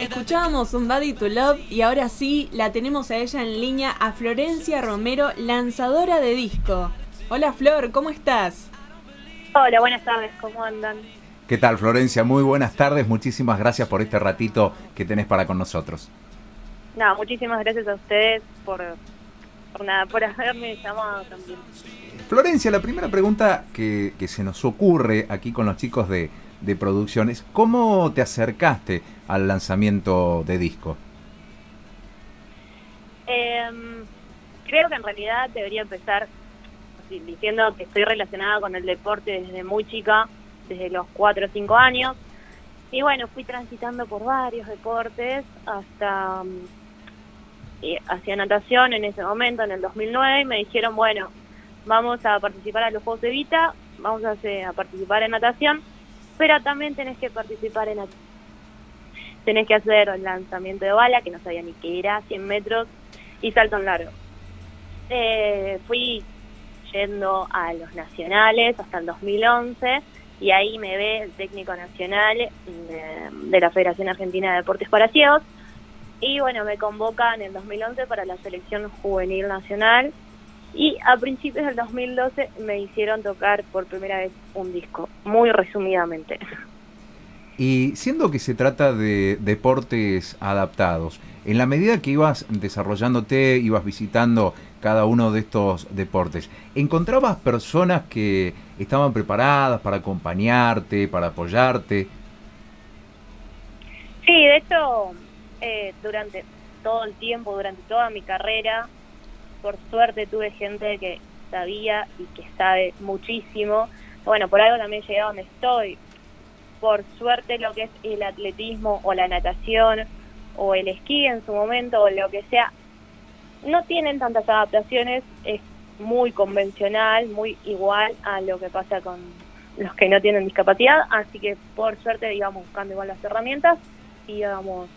Escuchábamos Somebody to Love y ahora sí la tenemos a ella en línea, a Florencia Romero, lanzadora de disco. Hola Flor, ¿cómo estás? Hola, buenas tardes, ¿cómo andan? ¿Qué tal Florencia? Muy buenas tardes, muchísimas gracias por este ratito que tenés para con nosotros. No, muchísimas gracias a ustedes por, por nada, por haberme llamado también. Florencia, la primera pregunta que, que se nos ocurre aquí con los chicos de, de producciones. ¿Cómo te acercaste al lanzamiento de disco? Em, creo que en realidad debería empezar diciendo que estoy relacionada con el deporte desde muy chica, desde los 4 o 5 años. Y bueno, fui transitando por varios deportes hasta mm, hacia natación en ese momento, en el 2009, y me dijeron, bueno, vamos a participar a los Juegos de Vita, vamos a, a participar en natación pero también tenés que participar en tenés que hacer el lanzamiento de bala, que no sabía ni qué era, 100 metros, y salto en largo. Eh, fui yendo a los nacionales hasta el 2011 y ahí me ve el técnico nacional de, la Federación Argentina de Deportes para Ciegos y bueno, me convoca en el 2011 para la selección juvenil nacional y a principios del 2012 me hicieron tocar por primera vez un disco, muy resumidamente. Y siendo que se trata de deportes adaptados, en la medida que ibas desarrollándote, ibas visitando cada uno de estos deportes, ¿encontrabas personas que estaban preparadas para acompañarte, para apoyarte? Sí, de hecho, eh, durante todo el tiempo, durante toda mi carrera, por suerte tuve gente que sabía y que sabe muchísimo. Bueno, por algo también llegué a donde estoy. Por suerte lo que es el atletismo o la natación o el esquí en su momento o lo que sea, no tienen tantas adaptaciones, es muy convencional, muy igual a lo que pasa con los que no tienen discapacidad, así que por suerte íbamos buscando igual las herramientas y íbamos,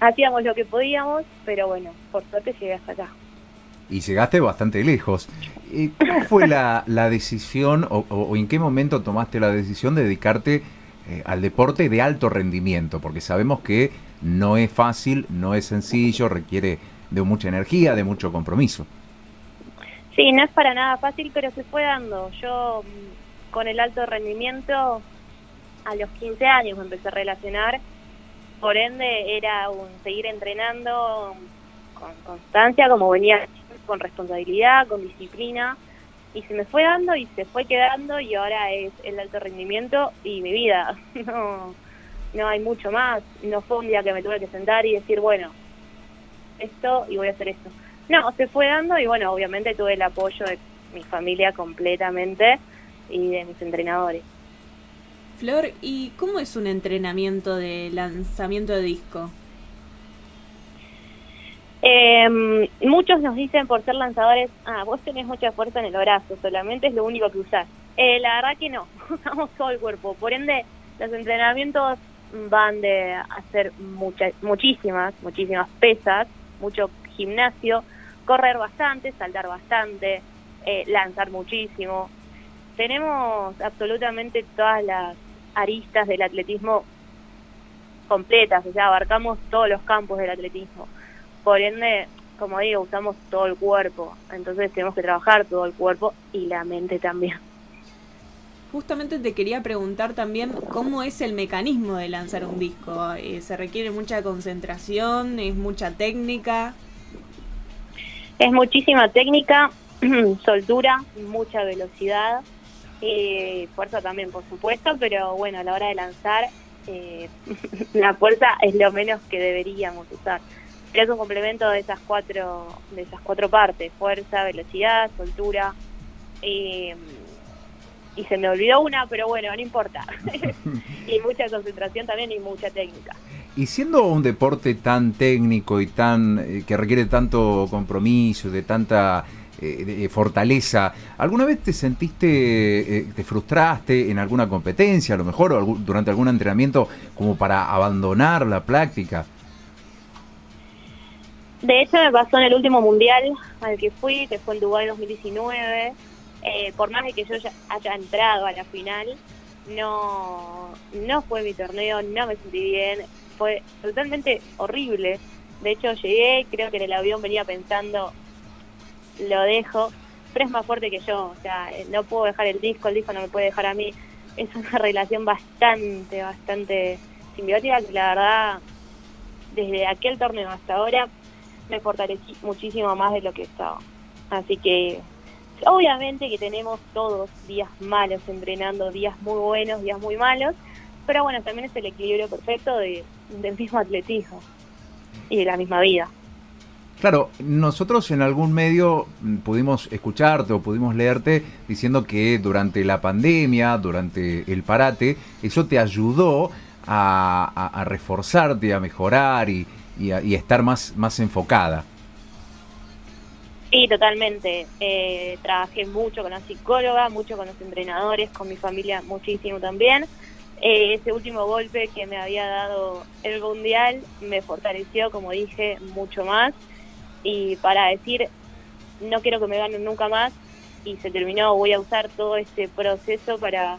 hacíamos lo que podíamos, pero bueno, por suerte llegué hasta acá y llegaste bastante lejos. Eh, ¿Cómo fue la, la decisión o, en qué momento tomaste la decisión de dedicarte eh, al deporte de alto rendimiento? Porque sabemos que no es fácil, no es sencillo, requiere de mucha energía, de mucho compromiso. Sí, no es para nada fácil, pero se fue dando. Yo mm, con el alto rendimiento a los 15 años me empecé a relacionar, por ende era un seguir entrenando con constancia como venía con responsabilidad, con disciplina, y se me fue dando y se fue quedando y ahora es el alto rendimiento y mi vida. No, no hay mucho más. No fue un día que me tuve que sentar y decir, bueno, esto y voy a hacer esto. No, se fue dando y bueno, obviamente tuve el apoyo de mi familia completamente y de mis entrenadores. Flor, ¿y cómo es un entrenamiento de lanzamiento de disco? Eh, muchos nos dicen por ser lanzadores, ah, vos tenés mucha fuerza en el brazo, solamente es lo único que usás. Eh, la verdad que no, usamos todo el cuerpo. Por ende, los entrenamientos van de hacer muchísimas, muchísimas pesas, mucho gimnasio, correr bastante, saltar bastante, eh, lanzar muchísimo. Tenemos absolutamente todas las aristas del atletismo completas, o sea, abarcamos todos los campos del atletismo por ende, como digo, usamos todo el cuerpo, entonces tenemos que trabajar todo el cuerpo y la mente también. Justamente te quería preguntar también cómo es el mecanismo de lanzar un disco. Eh, ¿Se requiere mucha concentración? ¿Es mucha técnica? Es muchísima técnica, soltura, mucha velocidad, eh, fuerza también, por supuesto, pero bueno, a la hora de lanzar, eh, la fuerza es lo menos que deberíamos usar es un complemento de esas cuatro de esas cuatro partes fuerza velocidad soltura y, se me olvidó una pero bueno no importa y mucha concentración también y mucha técnica y siendo un deporte tan técnico y tan eh, que requiere tanto compromiso de tanta eh, fortaleza. ¿Alguna vez te sentiste, eh, te frustraste en alguna competencia, a lo mejor, o durante algún entrenamiento, como para abandonar la práctica? De hecho, me pasó en el último mundial al que fui, que fue en Dubái 2019. Eh, por más de que yo ya haya entrado a la final, no, no fue mi torneo, no me sentí bien, fue totalmente horrible. De hecho, llegué, creo que en el avión venía pensando, lo dejo, pero es más fuerte que yo, o sea, no puedo dejar el disco, el disco no me puede dejar a mí. Es una relación bastante, bastante simbiótica que la verdad, desde aquel torneo hasta ahora, me fortalecí muchísimo más de lo que estaba. Así que obviamente que tenemos todos días malos entrenando, días muy buenos, días muy malos, pero bueno, también es el equilibrio perfecto de, del mismo atletismo y de la misma vida. Claro, nosotros en algún medio pudimos escucharte o pudimos leerte diciendo que durante la pandemia, durante el parate, eso te ayudó a, reforzarte, a mejorar y, y, a, estar más, más enfocada. Sí, totalmente. Eh, trabajé mucho con la psicóloga, mucho con los entrenadores, con mi familia muchísimo también. Eh, ese último golpe que me había dado el mundial me fortaleció, como dije, mucho más. Y para decir, no quiero que me ganen nunca más, y se terminó, voy a usar todo este proceso para,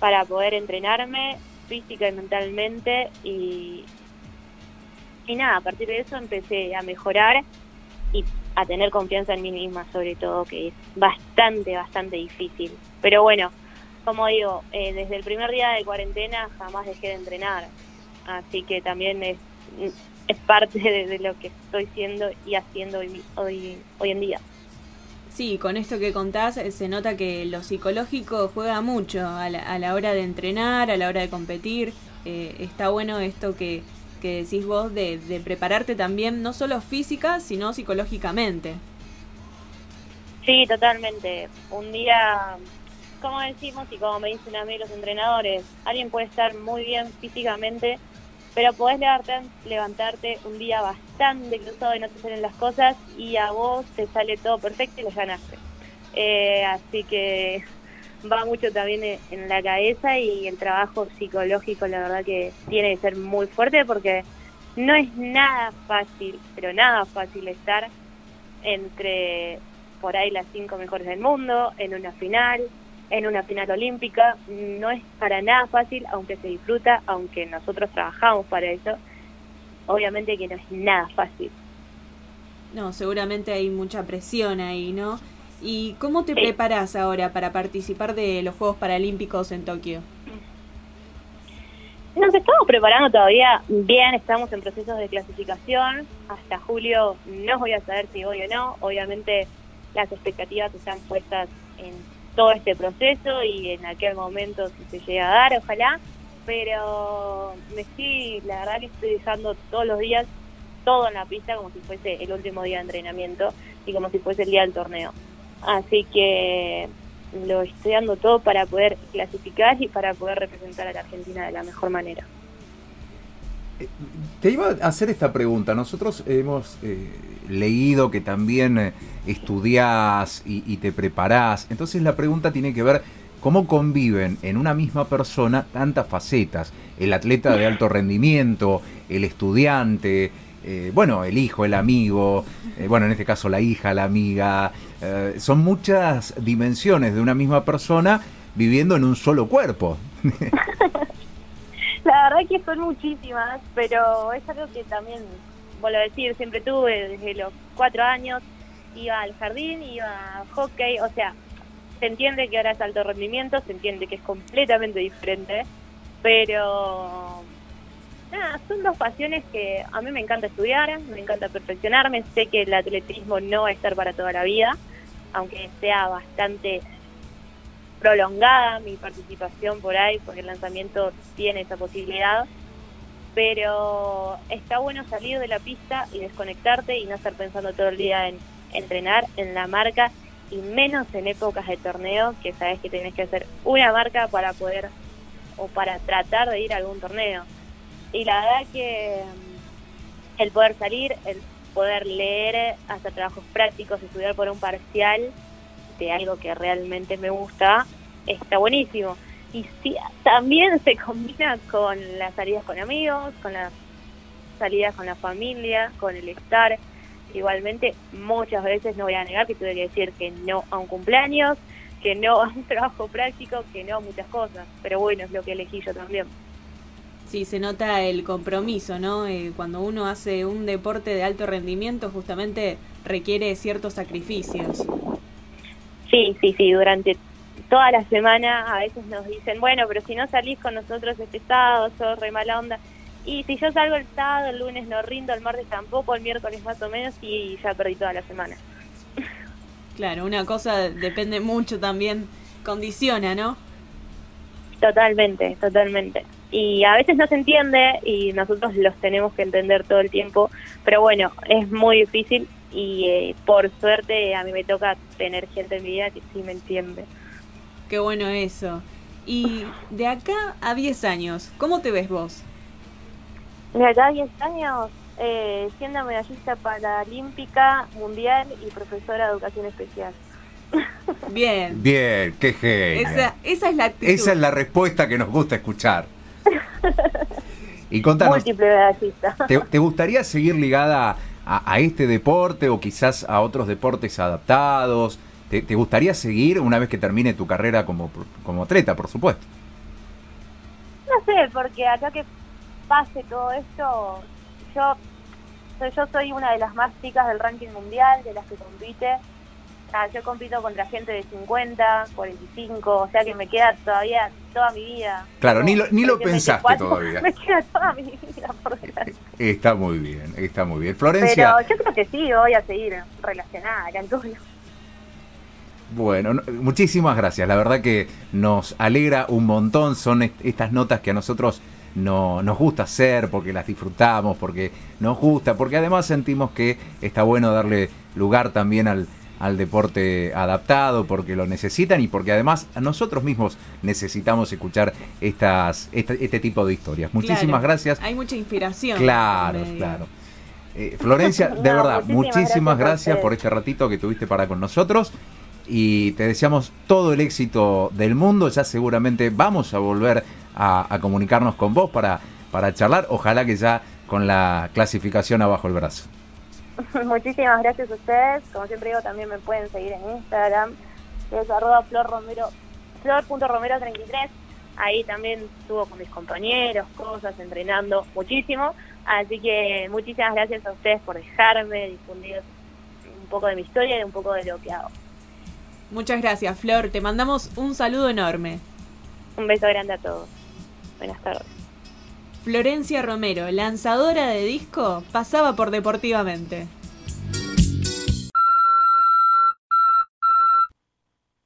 para poder entrenarme física y mentalmente. Y, y nada, a partir de eso empecé a mejorar y a tener confianza en mí misma sobre todo, que es bastante, bastante difícil. Pero bueno, como digo, eh, desde el primer día de cuarentena jamás dejé de entrenar, así que también es, parte de, lo que estoy siendo y haciendo hoy, hoy, hoy en día. Sí, con esto que contás eh, se nota que lo psicológico juega mucho a la, a la hora de entrenar, a la hora de competir. Eh, está bueno esto que, que decís vos de, prepararte también, no solo física, sino psicológicamente. Sí, totalmente. Un día, como decimos y como me dicen a mí los entrenadores, alguien puede estar muy bien físicamente, pero podés levantarte, levantarte un día bastante cruzado y no te salen las cosas y a vos te sale todo perfecto y les ganaste. Eh, así que va mucho también en la cabeza y el trabajo psicológico la verdad que tiene que ser muy fuerte porque no es nada fácil, pero nada fácil estar entre por ahí las cinco mejores del mundo, en una final, en una final olímpica, no es para nada fácil, aunque se disfruta, aunque nosotros trabajamos para eso, obviamente que no es nada fácil. No, seguramente hay mucha presión ahí, ¿no? ¿Y cómo te preparas ahora para participar de los Juegos Paralímpicos en Tokio? Nos estamos preparando todavía bien, estamos en procesos de clasificación. Hasta julio no voy a saber si voy o no. Obviamente las expectativas están puestas en todo este proceso y en aquel momento si se llega a dar, ojalá. Pero me estoy, la verdad que estoy dejando todos los días todo en la pista como si fuese el último día de entrenamiento y como si fuese el día del torneo. Así que lo estoy dando todo para poder clasificar y para poder representar a la Argentina de la mejor manera. Eh, te iba a hacer esta pregunta. Nosotros hemos eh, leído que también eh, estudiás y, y, te preparás. Entonces la pregunta tiene que ver cómo conviven en una misma persona tantas facetas. El atleta de alto rendimiento, el estudiante, eh, bueno, el hijo, el amigo, eh, bueno, en este caso la hija, la amiga, eh, son muchas dimensiones de una misma persona viviendo en un solo cuerpo. la verdad que son muchísimas, pero es algo que también, vuelvo a decir, siempre tuve desde los cuatro años, iba al jardín, iba a hockey, o sea, se entiende que ahora es alto rendimiento, se entiende que es completamente diferente, pero nada, son dos pasiones que a mí me encanta estudiar, me encanta perfeccionarme, sé que el atletismo no va a estar para toda la vida, aunque sea bastante prolongada mi participación por ahí, porque el lanzamiento tiene esa posibilidad, pero está bueno salir de la pista y desconectarte y no estar pensando todo el día en entrenar, en la marca, y menos en épocas de torneo, que sabes que tenés que hacer una marca para poder o para tratar de ir a algún torneo y la verdad que mm, el poder salir, el poder leer, hacer trabajos prácticos, estudiar por un parcial de algo que realmente me gusta, está buenísimo. Y sí, también se combina con las salidas con amigos, con las salidas con la familia, con el estar. Igualmente, muchas veces no voy a negar que tuve que decir que no a un cumpleaños, que no a un trabajo práctico, que no a muchas cosas. Pero bueno, es lo que elegí yo también. Sí, se nota el compromiso, ¿no? Eh, cuando uno hace un deporte de alto rendimiento, justamente requiere ciertos sacrificios. Sí, sí, sí, durante toda la semana a veces nos dicen, bueno, pero si no salís con nosotros este sábado, sos re mala onda. Y si yo salgo el sábado, el lunes no rindo, el martes tampoco, el miércoles más o menos y ya perdí toda la semana. Claro, una cosa depende mucho también, condiciona, ¿no? Totalmente, totalmente. Y a veces no se entiende y nosotros los tenemos que entender todo el tiempo, pero bueno, es muy difícil y eh, por suerte a mí me toca tener gente en mi vida que sí me entiende. Qué bueno eso. Y de acá a 10 años, ¿cómo te ves vos? De acá a 10 años, eh, siendo medallista paralímpica, mundial y profesora de educación especial. Bien. Bien, qué genial. Esa, esa es la actitud. Esa es la respuesta que nos gusta escuchar. Y contanos, Múltiple medallista. ¿te, te gustaría seguir ligada a, a este deporte o quizás a otros deportes adaptados? ¿Te, te gustaría seguir una vez que termine tu carrera como, como atleta, por supuesto? No sé, porque acá que pase todo esto, yo yo soy una de las más chicas del ranking mundial, de las que compite. Ah, yo compito contra gente de 50, 45, o sea que me queda todavía toda mi vida. Claro, ni lo- ni lo 34, pensaste todavía. Me queda toda mi vida por delante. Está muy bien, está muy bien. Florencia, Pero yo creo que sí, voy a seguir relacionada acá en. Bueno, no- muchísimas gracias. La verdad que nos alegra un montón. Son est- estas notas que a nosotros no, nos gusta hacer porque las disfrutamos, porque nos gusta, porque además sentimos que está bueno darle lugar también al, al deporte adaptado, porque lo necesitan y porque además nosotros mismos necesitamos escuchar estas, este, este tipo de historias. Muchísimas Claro, gracias. Hay mucha inspiración. Claro, claro. Eh, Florencia, de No, verdad, muchísimas muchísimas gracias por este ratito que tuviste para con nosotros y te deseamos todo el éxito del mundo. Ya seguramente vamos a volver a, a comunicarnos con vos para, para charlar, ojalá que ya con la clasificación abajo el brazo. Muchísimas gracias a ustedes. Como siempre digo, también me pueden seguir en Instagram, que es arroba flor romero, flor.romero33. Ahí también estuvo con mis compañeros, cosas, entrenando muchísimo. Así que muchísimas gracias a ustedes por dejarme difundir un poco de mi historia y un poco de lo que hago. Muchas gracias, Flor. Te mandamos un saludo enorme. Un beso grande a todos. Buenas tardes. Florencia Romero, lanzadora de disco, pasaba por Deportivamente.